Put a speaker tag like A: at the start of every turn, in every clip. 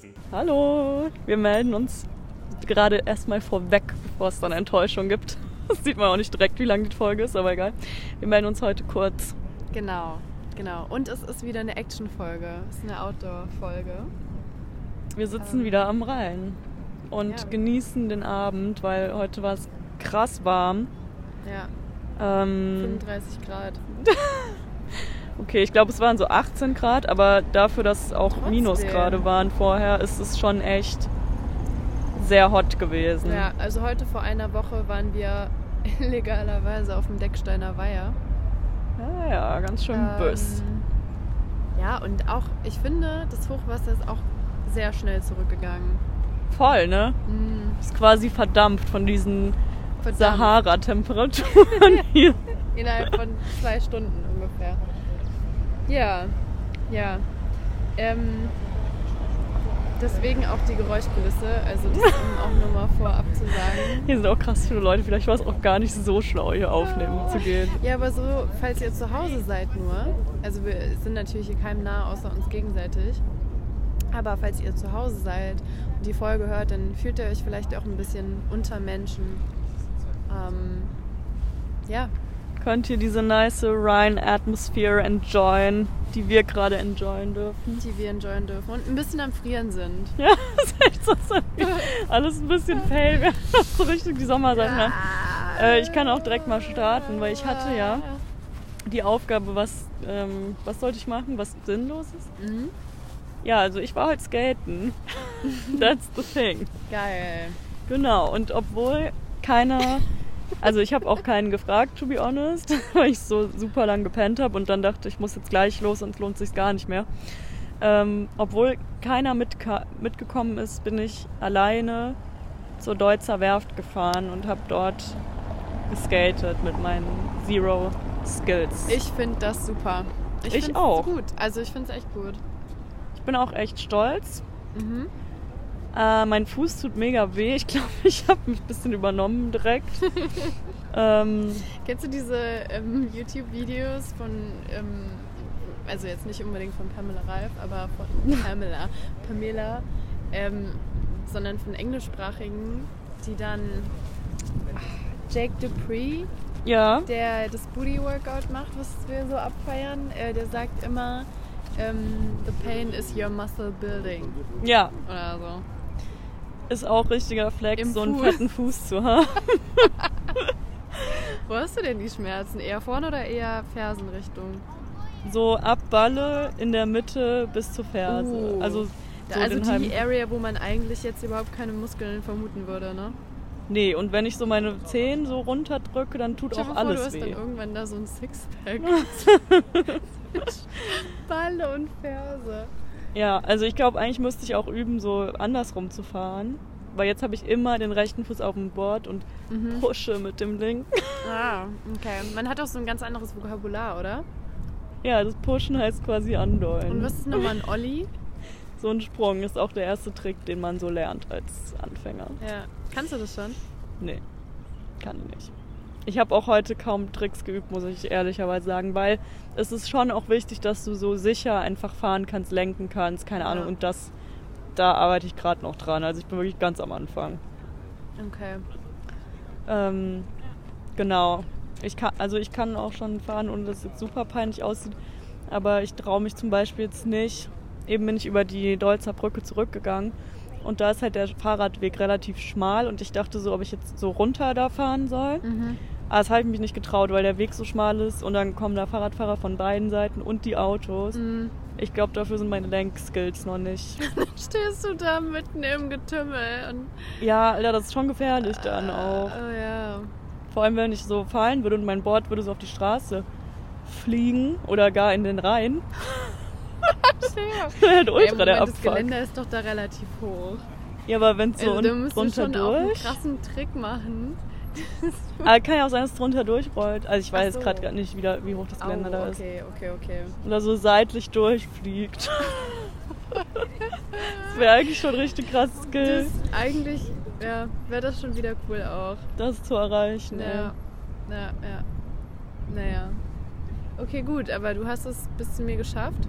A: sind.
B: Hallo, wir melden uns gerade erstmal vorweg, bevor es dann Enttäuschung gibt. Das sieht man auch nicht direkt, wie lang die Folge ist, aber egal. Wir melden uns heute kurz.
C: Genau, genau. Und es ist wieder eine Action-Folge. Es ist eine Outdoor-Folge.
B: Wir sitzen wieder am Rhein und
C: Ja.
B: genießen den Abend, weil heute war es krass warm.
C: Ja,
B: Ähm,
C: 35 Grad.
B: okay, ich glaube, es waren so 18 Grad, aber dafür, dass es auch
C: Trotzdem.
B: Minusgrade waren vorher, ist es schon echt sehr hot gewesen.
C: Ja, also heute vor einer Woche waren wir illegalerweise auf dem Decksteiner Weiher.
B: Ja, ja, ganz schön bös.
C: Ähm, Ja, und auch, ich finde, das Hochwasser ist auch sehr schnell zurückgegangen.
B: Voll, ne?
C: Mhm.
B: Ist quasi verdampft von diesen. Sahara-Temperaturen hier.
C: Innerhalb von zwei Stunden ungefähr. Ja, ja. Ähm, deswegen auch die Geräuschkulisse. Also das um auch nur mal vorab zu sagen.
B: Hier sind auch krass viele Leute. Vielleicht war es auch gar nicht so schlau, hier aufnehmen zu gehen.
C: Ja, aber so, falls ihr zu Hause seid nur, also wir sind natürlich hier keinem nah außer uns gegenseitig. Aber falls ihr zu Hause seid und die Folge hört, dann fühlt ihr euch vielleicht auch ein bisschen unter Menschen. Ähm, ja,
B: Könnt ihr diese nice Rhine-Atmosphere enjoyen, die wir gerade enjoyen dürfen.
C: die wir enjoyen dürfen und ein bisschen am Frieren sind.
B: Ja, das ist echt so. so alles ein bisschen pale. Wir haben so richtig die Sommersachen. an. Äh, ich kann auch direkt mal starten, weil ich hatte ja die Aufgabe, was, ähm, was sollte ich machen, was sinnlos ist.
C: Mhm.
B: Ja, also ich war heute skaten. That's the thing.
C: Geil.
B: Genau, und obwohl keiner, also ich habe auch keinen gefragt, to be honest, weil ich so super lang gepennt habe und dann dachte, ich muss jetzt gleich los, sonst lohnt sich gar nicht mehr. Ähm, obwohl keiner mitgekommen ist, bin ich alleine zur Deutzer Werft gefahren und habe dort geskatet mit meinen Zero Skills.
C: Ich finde das super.
B: Ich
C: find's
B: auch.
C: gut. Also ich finde es echt gut.
B: Ich bin auch echt stolz.
C: Mhm.
B: Äh, mein Fuß tut mega weh. Ich glaube, ich habe mich ein bisschen übernommen direkt. ähm,
C: Kennst du diese ähm, YouTube-Videos von, ähm, also jetzt nicht unbedingt von Pamela Reif, aber von Pamela, Pamela, ähm, sondern von englischsprachigen, die dann Jake Dupree,
B: ja.
C: der das Booty-Workout macht, was wir so abfeiern, äh, der sagt immer, ähm, the pain is your muscle building
B: Ja,
C: oder so.
B: Ist auch richtiger Flex,
C: Im
B: so einen
C: Fuß.
B: fetten Fuß zu haben.
C: Wo hast du denn die Schmerzen? Eher vorne oder eher Fersenrichtung?
B: So ab Balle in der Mitte bis zur Ferse.
C: Oh.
B: Also, so
C: also die
B: halben-
C: Area, wo man eigentlich jetzt überhaupt keine Muskeln vermuten würde, ne?
B: Nee, und wenn ich so meine Zehen so runterdrücke, dann tut
C: Stell
B: auch
C: mal vor, du
B: alles
C: hast dann
B: weh.
C: irgendwann da so ein Sixpack. Balle und Ferse.
B: Ja, also ich glaube, eigentlich müsste ich auch üben, so andersrum zu fahren. Weil jetzt habe ich immer den rechten Fuß auf dem Board und
C: Mhm.
B: pushe mit dem linken.
C: Ah, okay. Man hat auch so ein ganz anderes Vokabular, oder?
B: Ja, das Pushen heißt quasi andollen.
C: Und was ist nochmal ein Olli?
B: So ein Sprung ist auch der erste Trick, den man so lernt als Anfänger.
C: Ja. Kannst du das schon?
B: Nee, kann ich nicht. Ich habe auch heute kaum Tricks geübt, muss ich ehrlicherweise sagen, weil es ist schon auch wichtig, dass du so sicher einfach fahren kannst, lenken kannst, keine
C: Ja.
B: Ahnung. Und das, da arbeite ich gerade noch dran. Also ich bin wirklich ganz am Anfang.
C: Okay.
B: Ähm, genau. Ich kann, also ich kann auch schon fahren, ohne dass es jetzt super peinlich aussieht. Aber ich traue mich zum Beispiel jetzt nicht. Eben bin ich über die Dolzer Brücke zurückgegangen. Und da ist halt der Fahrradweg relativ schmal. Und ich dachte so, ob ich jetzt so runter da fahren soll.
C: Mhm.
B: Aber das habe ich mich nicht getraut, weil der Weg so schmal ist. Und dann kommen da Fahrradfahrer von beiden Seiten und die Autos.
C: Mhm.
B: Ich glaube, dafür sind meine Lenkskills noch nicht.
C: Dann stehst du da mitten im Getümmel und.
B: Ja, Alter, das ist schon gefährlich dann auch.
C: Oh ja.
B: Vor allem, wenn ich so fallen würde und mein Board würde so auf die Straße fliegen oder gar in den Rhein.
C: Sehr.
B: halt
C: Ey,
B: ultra
C: Moment,
B: der
C: das
B: Abfuck.
C: Geländer ist doch da relativ hoch.
B: Ja, aber wenn es so
C: also, da
B: un-
C: musst du
B: drunter
C: schon auch einen
B: durch.
C: krassen Trick machen.
B: Aber kann ja auch sein, dass es drunter durchrollt. Also ich weiß
C: so.
B: gerade gar nicht, wie, da, wie hoch das Geländer da
C: Au,
B: ist.
C: okay, okay, okay.
B: Oder so seitlich durchfliegt. das wäre eigentlich schon richtig krasses Skill,
C: Das eigentlich, ja, wäre das schon wieder cool auch.
B: das zu erreichen.
C: Ja, ja, ja. Naja. Okay, gut, aber du hast es bis zu mir geschafft.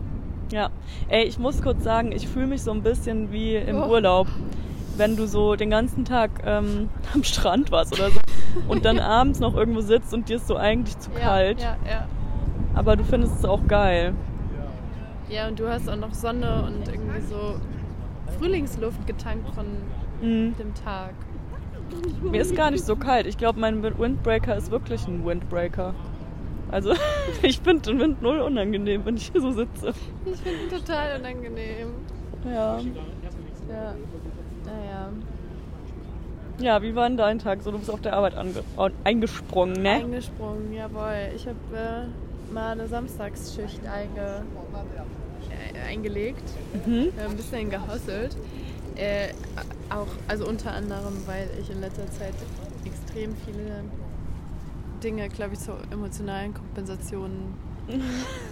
B: Ja, Ey, ich muss kurz sagen, ich fühle mich so ein bisschen wie im
C: Oh.
B: Urlaub. Wenn du so den ganzen Tag ähm, am Strand warst oder so und dann abends noch irgendwo sitzt und dir ist so eigentlich zu kalt,
C: Ja, ja,
B: aber du findest es auch geil.
C: ja. Ja, und du hast auch noch Sonne und irgendwie so Frühlingsluft getankt von
B: Mhm.
C: dem Tag.
B: Mir ist gar nicht so kalt. Ich glaube, mein Windbreaker ist wirklich ein Windbreaker. Also, ich finde den Wind null unangenehm, wenn ich hier so sitze.
C: Ich finde ihn total unangenehm.
B: Ja.
C: Ja. Naja.
B: Ja, wie war denn dein Tag? So, du bist auf der Arbeit eingesprungen, ne?
C: Eingesprungen, jawohl. Ich habe äh, mal eine Samstagsschicht einge äh, eingelegt.
B: Mhm.
C: Äh, ein bisschen gehustelt. Äh, auch, also unter anderem, weil ich in letzter Zeit extrem viele Dinge, glaube ich, zur emotionalen Kompensation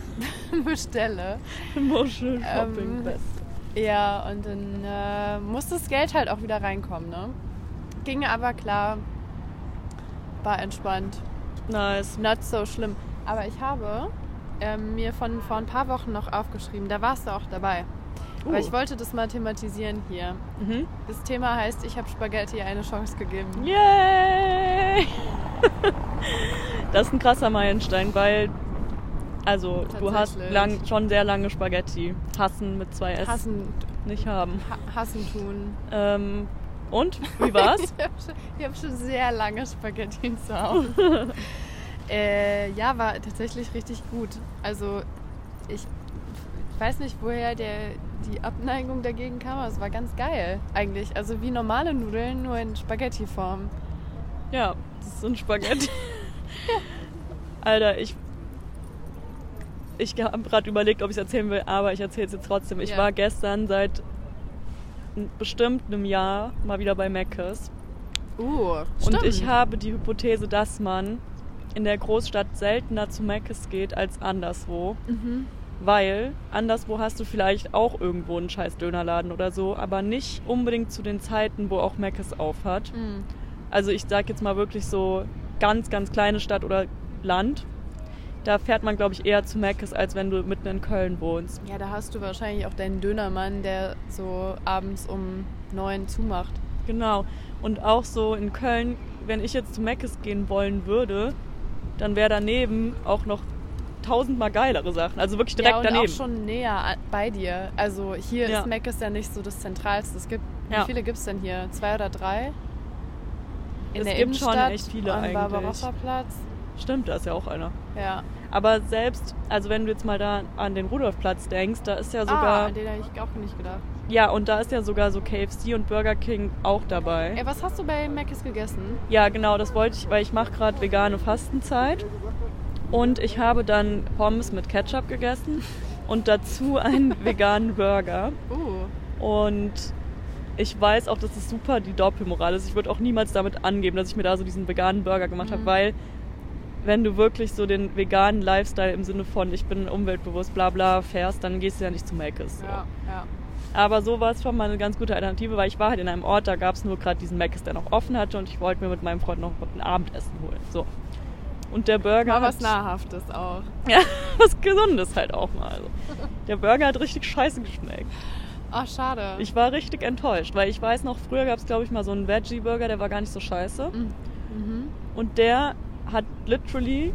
C: bestelle.
B: Emotional Shopping
C: Ähm,
B: Best.
C: Ja, und dann äh, muss das Geld halt auch wieder reinkommen, ne? Ging aber klar, war entspannt,
B: Nice.
C: not so schlimm. Aber ich habe ähm, mir von vor ein paar Wochen noch aufgeschrieben, da warst du auch dabei.
B: Uh.
C: Weil ich wollte das mal thematisieren hier.
B: Mhm.
C: Das Thema heißt, ich habe Spaghetti eine Chance gegeben.
B: Yay! das ist ein krasser Meilenstein, weil also du hast lang, schon sehr lange Spaghetti. Hassen mit zwei S
C: Hassen,
B: nicht haben.
C: ha hassen tun.
B: Ähm, und? Wie war's?
C: ich habe schon, ich hab schon sehr lange Spaghetti zu Hause. äh, ja, war tatsächlich richtig gut. Also ich weiß nicht, woher der, die Abneigung dagegen kam, aber es war ganz geil eigentlich. Also wie normale Nudeln, nur in Spaghetti-Form.
B: ja, das sind Spaghetti. Alter, ich ich habe gerade überlegt, ob ich es erzählen will, aber ich erzähle es jetzt trotzdem. Ich
C: Ja.
B: war gestern seit bestimmt einem Jahr mal wieder bei Mc's.
C: Uh,
B: Und ich habe die Hypothese, dass man in der Großstadt seltener zu Mc's geht als anderswo.
C: Mhm.
B: Weil anderswo hast du vielleicht auch irgendwo einen scheiß Dönerladen oder so, aber nicht unbedingt zu den Zeiten, wo auch Mc's auf hat.
C: Mhm.
B: Also ich sag jetzt mal wirklich so ganz, ganz kleine Stadt oder Land. Da fährt man, glaube ich, eher zu Mc's, als wenn du mitten in Köln wohnst.
C: Ja, da hast du wahrscheinlich auch deinen Dönermann, der so abends um neun zumacht.
B: Genau. Und auch so in Köln, wenn ich jetzt zu Mc's gehen wollen würde, dann wäre daneben auch noch tausendmal geilere Sachen. Also wirklich direkt
C: ja, und
B: daneben.
C: auch schon näher bei dir. Also hier
B: Ja.
C: ist ist ja nicht so das Zentralste. Es gibt,
B: Ja.
C: Wie viele gibt es denn hier? Zwei oder drei? In
B: Es
C: der
B: gibt schon
C: Innenstadt,
B: echt viele
C: am
B: eigentlich.
C: Barbarossa-Platz.
B: Stimmt, da ist ja auch einer.
C: Ja.
B: Aber selbst, also wenn du jetzt mal da an den Rudolfplatz denkst, da ist ja
C: ah,
B: sogar,
C: an den habe ich auch nicht gedacht.
B: ja, und da ist ja sogar so KFC und Burger King auch dabei.
C: Ey, was hast du bei Mc's gegessen?
B: Ja, genau, das wollte ich, weil ich mache gerade vegane Fastenzeit und ich habe dann Pommes mit Ketchup gegessen und dazu einen veganen Burger.
C: Uh,
B: Und ich weiß auch, dass es super die Doppelmoral ist. Ich würde auch niemals damit angeben, dass ich mir da so diesen veganen Burger gemacht habe,
C: Mhm.
B: weil wenn du wirklich so den veganen Lifestyle im Sinne von ich bin umweltbewusst, bla bla fährst, dann gehst du ja nicht zu Mc's. So.
C: ja, ja.
B: Aber so war es schon mal eine ganz gute Alternative, weil ich war halt in einem Ort, da gab es nur gerade diesen Mc's, der noch offen hatte und ich wollte mir mit meinem Freund noch ein Abendessen holen. So. Und der Burger hat
C: was Nahrhaftes auch.
B: ja, was Gesundes halt auch mal. Also. Der Burger hat richtig scheiße geschmeckt.
C: Ach, schade.
B: Ich war richtig enttäuscht, weil ich weiß noch, früher gab es, glaube ich, mal so einen Veggie-Burger, der war gar nicht so scheiße.
C: Mhm.
B: Und der hat literally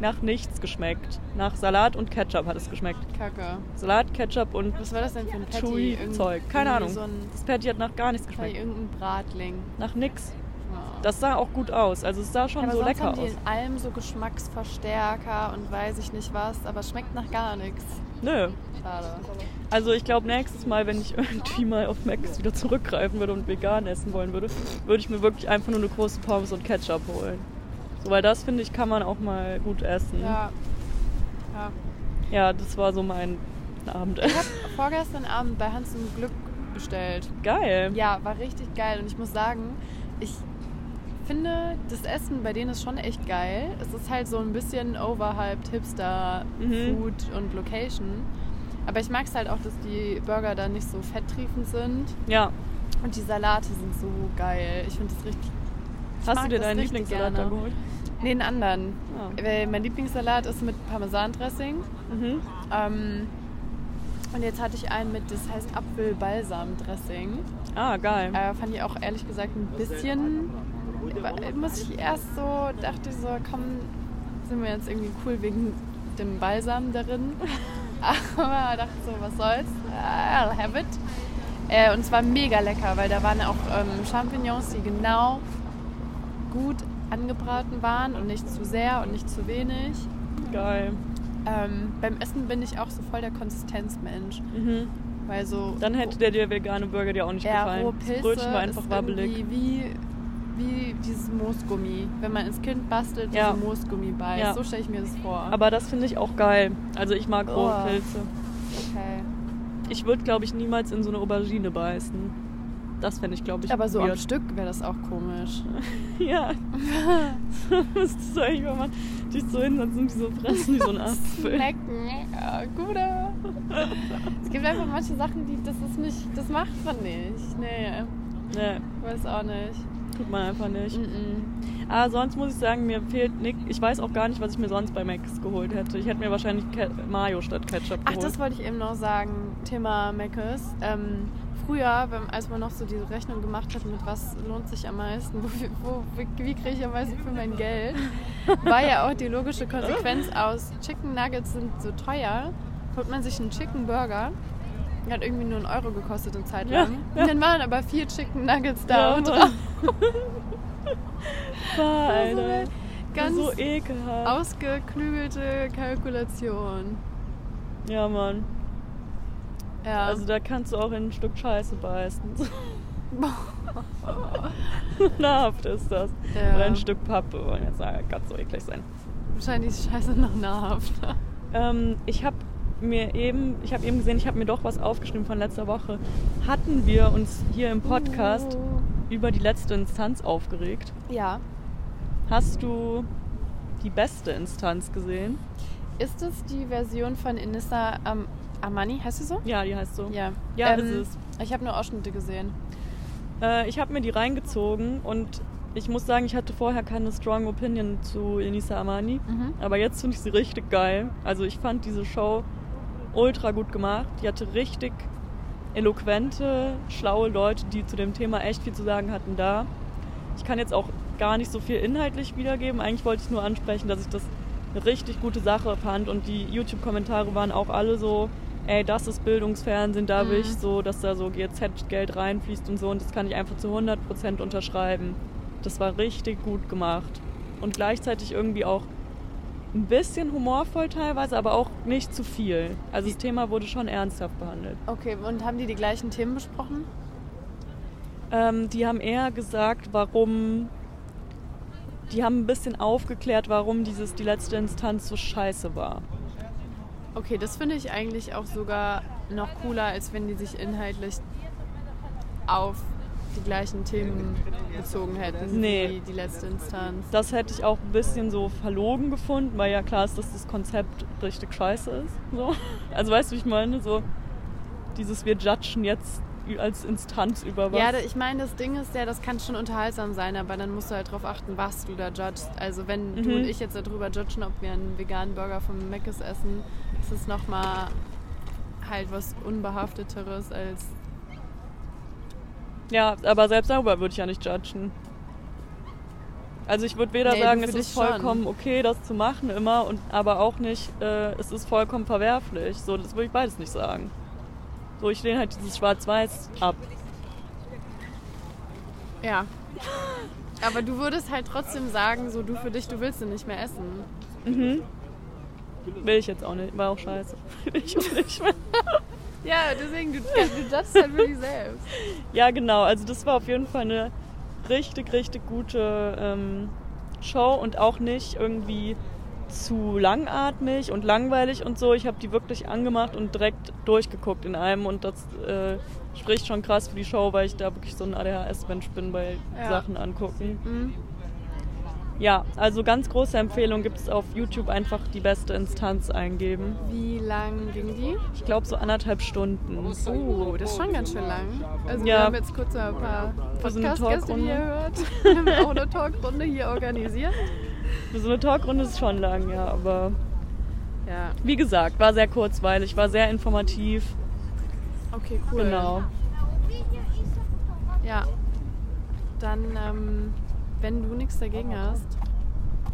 B: nach nichts geschmeckt. Nach Salat und Ketchup hat es geschmeckt.
C: Kacke.
B: Salat, Ketchup und
C: Was war das denn für ein Patty?
B: Chewy Zeug. Keine Ahnung.
C: So
B: Das Patty hat nach gar nichts geschmeckt.
C: irgendein Bratling.
B: Nach nix.
C: Ja.
B: Das sah auch gut aus. Also es sah schon
C: aber
B: so
C: sonst
B: lecker
C: haben die
B: aus.
C: in allem so Geschmacksverstärker und weiß ich nicht was, aber es schmeckt nach gar nichts.
B: Nö.
C: Schade.
B: Also ich glaube, nächstes Mal, wenn ich irgendwie mal auf Macs wieder zurückgreifen würde und vegan essen wollen würde, würde ich mir wirklich einfach nur eine große Pommes und Ketchup holen. So, weil das, finde ich, kann man auch mal gut essen.
C: Ja. ja.
B: Ja, das war so mein
C: Ich
B: Abendessen.
C: habe vorgestern Abend bei Hans im Glück bestellt.
B: Geil.
C: Ja, war richtig geil. Und ich muss sagen, ich finde, das Essen bei denen ist schon echt geil. Es ist halt so ein bisschen overhyped Hipster
B: Mhm.
C: Food und Location. Aber ich mag es halt auch, dass die Burger da nicht so fetttriefend sind.
B: Ja.
C: Und die Salate sind so geil. Ich finde das richtig.
B: Hast du dir deinen Lieblingssalat da geholt?
C: Nee, einen anderen.
B: Ah.
C: Weil mein Lieblingssalat ist mit Parmesandressing.
B: Mhm.
C: Ähm, Und jetzt hatte ich einen mit, das heißt Apfelbalsam-Dressing.
B: Ah, geil.
C: Äh, fand ich auch ehrlich gesagt ein bisschen, muss ich erst so, dachte so, komm, sind wir jetzt irgendwie cool wegen dem Balsam darin. Aber dachte so, was soll's, I'll have it. Äh, und es war mega lecker, weil da waren auch ähm, Champignons, die genau gut angebraten waren und nicht zu sehr und nicht zu wenig.
B: Geil.
C: Ähm, beim Essen bin ich auch so voll der Konsistenzmensch.
B: Mhm.
C: Weil so
B: Dann hätte der dir vegane Burger dir auch nicht
C: ja,
B: gefallen.
C: rohe
B: das
C: Pilze
B: Brötchen war einfach wabbelig.
C: wie, wie dieses Moosgummi. Wenn man ins Kind bastelt,
B: Ja.
C: diese Moosgummi beißt.
B: Ja.
C: So stelle ich mir das vor.
B: Aber das finde ich auch geil. Also ich mag rohe
C: Oh.
B: Pilze.
C: okay.
B: Ich würde, glaube ich, niemals in so eine Aubergine beißen. Das fände ich, glaube ich,
C: Aber so am
B: weird.
C: Stück wäre das auch komisch.
B: Ja. das müsstest du eigentlich, wenn man dich so hinsetzt und die so fressen wie so ein Apfel.
C: Snacken. Ja, guter. es gibt einfach manche Sachen, die das ist nicht, das macht man nicht. Nee,
B: Nee,
C: weiß auch nicht.
B: tut man einfach nicht.
C: Mm-mm.
B: Aber sonst muss ich sagen, mir fehlt nick. Ich weiß auch gar nicht, was ich mir sonst bei Max geholt hätte. Ich hätte mir wahrscheinlich Ke Mayo statt Ketchup
C: Ach,
B: geholt.
C: das wollte ich eben noch sagen. Thema Meckes. Ähm, früher, wenn, als man noch so diese Rechnung gemacht hat, mit was lohnt sich am meisten, wo, wo, wie, kriege ich am meisten für mein Geld, war ja auch die logische Konsequenz aus, Chicken Nuggets sind so teuer, holt man sich einen Chicken Burger, hat irgendwie nur einen Euro gekostet eine Zeit
B: Ja,
C: lang.
B: ja.
C: Und dann waren aber vier Chicken Nuggets da
B: Ja,
C: und drauf.
B: Boah, Alter.
C: Ganz
B: so ekelhaft.
C: ausgeklügelte Kalkulation.
B: Ja, Mann.
C: Ja.
B: Also da kannst du auch in ein Stück Scheiße beißen. Nahrhaft ist das.
C: Ja.
B: Oder ein Stück Pappe. Wollen jetzt sagen, ganz so eklig sein.
C: Wahrscheinlich ist Scheiße noch nahrhaft.
B: Ähm, ich habe mir eben, ich habe eben gesehen, ich habe mir doch was aufgeschrieben von letzter Woche. Hatten wir uns hier im Podcast
C: Oh.
B: über die letzte Instanz aufgeregt?
C: Ja.
B: Hast du die beste Instanz gesehen?
C: Ist es die Version von Inissa Am Amani? Heißt sie so?
B: Ja, die heißt so.
C: Ja.
B: Ja,
C: Ähm,
B: ist es.
C: Ich habe nur Ausschnitte gesehen.
B: Äh, ich habe mir die reingezogen und ich muss sagen, ich hatte vorher keine strong Opinion zu Enisa Amani.
C: Mhm.
B: Aber jetzt finde ich sie richtig geil. Also ich fand diese Show ultra gut gemacht. Die hatte richtig eloquente, schlaue Leute, die zu dem Thema echt viel zu sagen hatten da. Ich kann jetzt auch gar nicht so viel inhaltlich wiedergeben. Eigentlich wollte ich nur ansprechen, dass ich das eine richtig gute Sache fand und die YouTube-Kommentare waren auch alle so, ey, das ist Bildungsfernsehen, da will
C: Mhm.
B: ich so, dass da so GZ-Geld reinfließt und so und das kann ich einfach zu 100% unterschreiben. Das war richtig gut gemacht und gleichzeitig irgendwie auch ein bisschen humorvoll teilweise, aber auch nicht zu viel. Also das Thema wurde schon ernsthaft behandelt.
C: Okay, und haben die die gleichen Themen besprochen?
B: Ähm, die haben eher gesagt, warum. Die haben ein bisschen aufgeklärt, warum dieses die letzte Instanz so scheiße war.
C: Okay, das finde ich eigentlich auch sogar noch cooler, als wenn die sich inhaltlich auf die gleichen Themen bezogen hätten
B: Nee.
C: wie die letzte Instanz.
B: Das hätte ich auch ein bisschen so verlogen gefunden, weil ja klar ist, dass das Konzept richtig scheiße ist. So. Also weißt du, wie ich meine? So dieses wir judgen jetzt als Instanz über was.
C: Ja, ich meine, das Ding ist ja, das kann schon unterhaltsam sein, aber dann musst du halt darauf achten, was du da judgst. Also wenn du
B: Mhm.
C: und ich jetzt darüber judgen, ob wir einen veganen Burger vom Mc's essen, ist es nochmal halt was Unbehafteteres als...
B: Ja, aber selbst darüber würde ich ja nicht judgen. Also ich würde weder
C: Nee,
B: sagen, es ist
C: dich schon.
B: vollkommen okay, das zu machen immer, und aber auch nicht, äh, es ist vollkommen verwerflich. So, das würde ich beides nicht sagen. So, ich lehne halt dieses Schwarz-Weiß ab.
C: Ja. Aber du würdest halt trotzdem sagen, so du für dich, du willst ihn nicht mehr essen.
B: Mhm. Will ich jetzt auch nicht, war auch scheiße. Will ich auch nicht mehr.
C: Ja, deswegen, du, du judgst halt für dich selbst.
B: Ja, genau. Also das war auf jeden Fall eine richtig, richtig gute ähm, Show und auch nicht irgendwie zu langatmig und langweilig und so. Ich habe die wirklich angemacht und direkt durchgeguckt in einem und das äh, spricht schon krass für die Show, weil ich da wirklich so ein ADHS-Mensch bin bei
C: Ja.
B: Sachen angucken.
C: Mhm.
B: Ja, also ganz große Empfehlung gibt es auf YouTube einfach die beste Instanz eingeben.
C: Wie lang ging die?
B: Ich glaube so anderthalb Stunden.
C: Oh, das ist schon ganz schön lang. Also wir
B: Ja.
C: haben jetzt kurz ein paar Podcast-Gäste, die ihr
B: Talkrunde.
C: hört. Wir haben auch eine Talkrunde hier organisiert.
B: Für so eine Talkrunde ist schon lang, ja, aber
C: Ja,
B: Wie gesagt, war sehr kurzweilig, war sehr informativ.
C: okay, cool.
B: Genau.
C: Ja. Dann, ähm, wenn du nichts dagegen hast,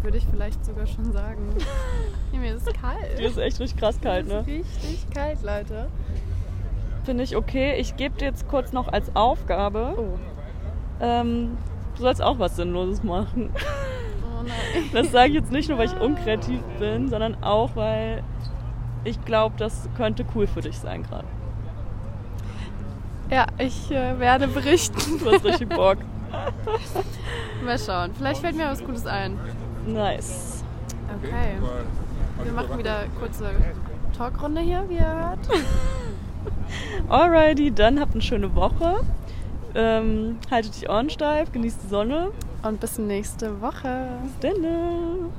C: würde ich vielleicht sogar schon sagen. Mir ist kalt.
B: Die ist echt richtig krass kalt,
C: Mir
B: ne?
C: richtig kalt, Leute.
B: Finde ich okay. Ich gebe dir jetzt kurz noch als Aufgabe,
C: Oh.
B: ähm, du sollst auch was Sinnloses machen.
C: Oh nein.
B: Das sage ich jetzt nicht nur, weil ich unkreativ bin, sondern auch, weil ich glaube, das könnte cool für dich sein gerade.
C: Ja, ich äh, werde berichten.
B: Du hast richtig Bock.
C: Mal schauen. Vielleicht fällt mir was Gutes ein.
B: Nice.
C: Okay. Wir machen wieder kurze Talkrunde hier, wie ihr hört.
B: Alrighty, dann habt eine schöne Woche. Ähm, haltet die Ohren steif, genießt die Sonne.
C: Und bis nächste Woche.
B: Bis dann.